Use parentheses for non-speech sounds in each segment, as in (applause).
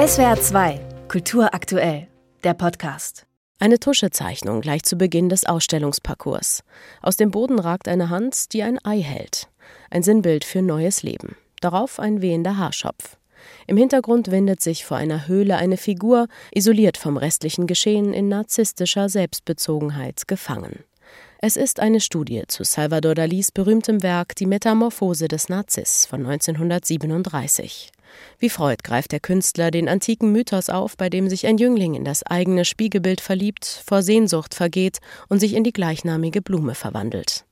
SWR 2, Kultur aktuell, der Podcast. Eine Tuschezeichnung gleich zu Beginn des Ausstellungsparcours. Aus dem Boden ragt eine Hand, die ein Ei hält. Ein Sinnbild für neues Leben. Darauf ein wehender Haarschopf. Im Hintergrund windet sich vor einer Höhle eine Figur, isoliert vom restlichen Geschehen in narzisstischer Selbstbezogenheit gefangen. Es ist eine Studie zu Salvador Dalis berühmtem Werk Die Metamorphose des Narziss von 1937. Wie Freud greift der Künstler den antiken Mythos auf, bei dem sich ein Jüngling in das eigene Spiegelbild verliebt, vor Sehnsucht vergeht und sich in die gleichnamige Blume verwandelt.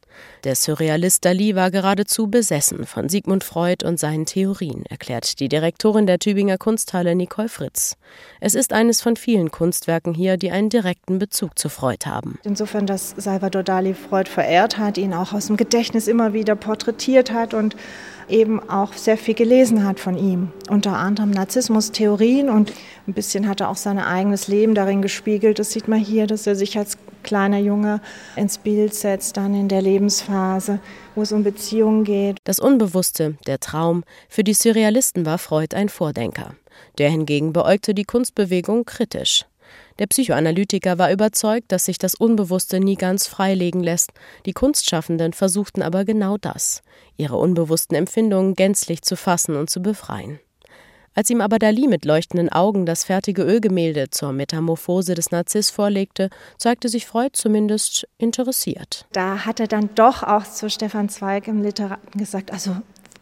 Der Surrealist Dali war geradezu besessen von Sigmund Freud und seinen Theorien, erklärt die Direktorin der Tübinger Kunsthalle Nicole Fritz. Es ist eines von vielen Kunstwerken hier, die einen direkten Bezug zu Freud haben. Insofern, dass Salvador Dali Freud verehrt hat, ihn auch aus dem Gedächtnis immer wieder porträtiert hat und eben auch sehr viel gelesen hat von ihm. Unter anderem Narzissmus-Theorien und ein bisschen hat er auch sein eigenes Leben darin gespiegelt. Das sieht man hier, dass er sich als kleiner Junge ins Bild setzt, dann in der Lebensphase, wo es um Beziehungen geht. Das Unbewusste, der Traum, für die Surrealisten war Freud ein Vordenker. Der hingegen beäugte die Kunstbewegung kritisch. Der Psychoanalytiker war überzeugt, dass sich das Unbewusste nie ganz freilegen lässt. Die Kunstschaffenden versuchten aber genau das, ihre unbewussten Empfindungen gänzlich zu fassen und zu befreien. Als ihm aber Dali mit leuchtenden Augen das fertige Ölgemälde zur Metamorphose des Narziss vorlegte, zeigte sich Freud zumindest interessiert. Da hat er dann doch auch zu Stefan Zweig im Literaten gesagt, also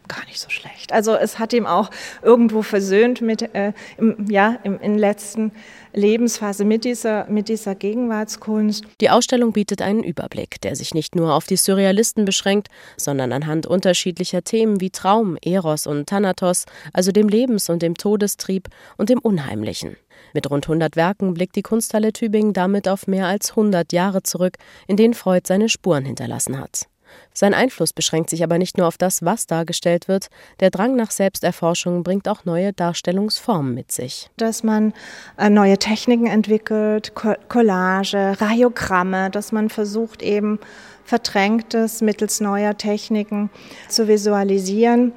gar nicht so schlecht. Also es hat ihm auch irgendwo versöhnt mit, äh, im, ja, im, in letzten Lebensphase mit dieser, mit dieser Gegenwartskunst. Die Ausstellung bietet einen Überblick, der sich nicht nur auf die Surrealisten beschränkt, sondern anhand unterschiedlicher Themen wie Traum, Eros und Thanatos, also dem Lebens- und dem Todestrieb und dem Unheimlichen. Mit rund 100 Werken blickt die Kunsthalle Tübingen damit auf mehr als 100 Jahre zurück, in denen Freud seine Spuren hinterlassen hat. Sein Einfluss beschränkt sich aber nicht nur auf das, was dargestellt wird. Der Drang nach Selbsterforschung bringt auch neue Darstellungsformen mit sich. Dass man äh, neue Techniken entwickelt, Collage, Radiogramme, dass man versucht eben Verdrängtes mittels neuer Techniken zu visualisieren.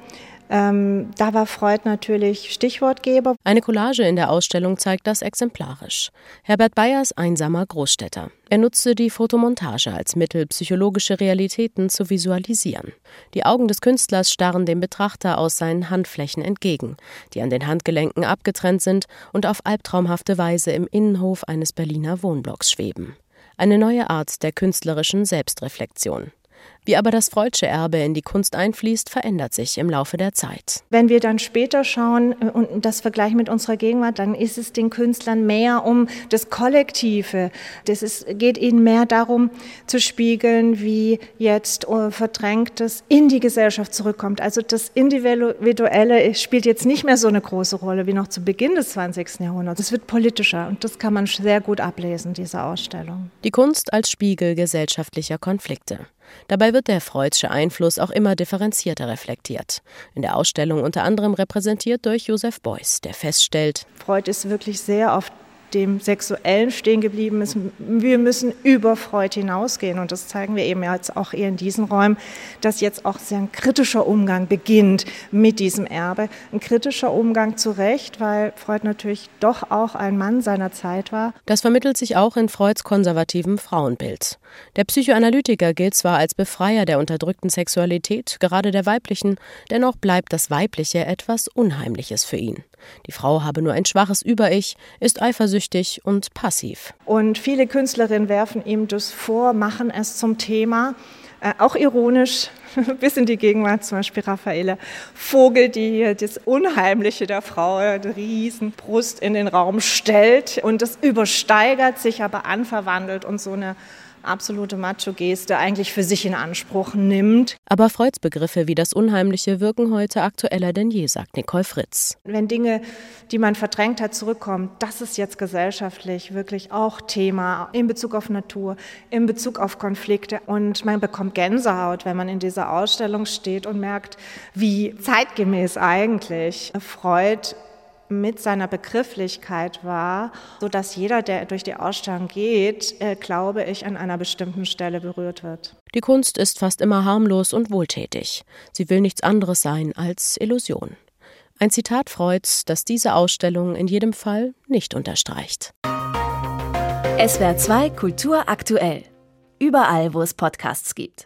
Ähm, da war Freud natürlich Stichwortgeber. Eine Collage in der Ausstellung zeigt das exemplarisch. Herbert Bayers einsamer Großstädter. Er nutzte die Fotomontage als Mittel, psychologische Realitäten zu visualisieren. Die Augen des Künstlers starren dem Betrachter aus seinen Handflächen entgegen, die an den Handgelenken abgetrennt sind und auf albtraumhafte Weise im Innenhof eines Berliner Wohnblocks schweben. Eine neue Art der künstlerischen Selbstreflexion. Wie aber das Freudsche Erbe in die Kunst einfließt, verändert sich im Laufe der Zeit. Wenn wir dann später schauen äh, und das vergleichen mit unserer Gegenwart, dann ist es den Künstlern mehr um das Kollektive. Das ist, geht ihnen mehr darum zu spiegeln, wie jetzt äh, Verdrängtes in die Gesellschaft zurückkommt. Also das Individuelle spielt jetzt nicht mehr so eine große Rolle wie noch zu Beginn des 20. Jahrhunderts. Es wird politischer und das kann man sehr gut ablesen, diese Ausstellung. Die Kunst als Spiegel gesellschaftlicher Konflikte. Dabei wird der Freudsche Einfluss auch immer differenzierter reflektiert. In der Ausstellung unter anderem repräsentiert durch Josef Beuys, der feststellt, Freud ist wirklich sehr auf dem Sexuellen stehen geblieben ist. Wir müssen über Freud hinausgehen und das zeigen wir eben jetzt auch eher in diesen Räumen, dass jetzt auch sehr ein kritischer Umgang beginnt mit diesem Erbe. Ein kritischer Umgang zu Recht, weil Freud natürlich doch auch ein Mann seiner Zeit war. Das vermittelt sich auch in Freuds konservativem Frauenbild. Der Psychoanalytiker gilt zwar als Befreier der unterdrückten Sexualität, gerade der weiblichen, dennoch bleibt das Weibliche etwas Unheimliches für ihn. Die Frau habe nur ein schwaches Über-Ich, ist eifersüchtig und passiv. Und viele Künstlerinnen werfen ihm das vor, machen es zum Thema. Äh, auch ironisch, (laughs) bis in die Gegenwart, zum Beispiel Raffaele Vogel, die das Unheimliche der Frau, die Riesenbrust in den Raum stellt und das übersteigert sich aber anverwandelt und so eine absolute Macho-Geste eigentlich für sich in Anspruch nimmt. Aber Freuds Begriffe wie das Unheimliche wirken heute aktueller denn je, sagt Nicole Fritz. Wenn Dinge, die man verdrängt hat, zurückkommen, das ist jetzt gesellschaftlich wirklich auch Thema in Bezug auf Natur, in Bezug auf Konflikte. Und man bekommt Gänsehaut, wenn man in dieser Ausstellung steht und merkt, wie zeitgemäß eigentlich Freud mit seiner Begrifflichkeit war, so dass jeder, der durch die Ausstellung geht, äh, glaube ich, an einer bestimmten Stelle berührt wird. Die Kunst ist fast immer harmlos und wohltätig. Sie will nichts anderes sein als Illusion. Ein Zitat Freuds, das diese Ausstellung in jedem Fall nicht unterstreicht. SWR 2 Kultur aktuell. Überall, wo es Podcasts gibt.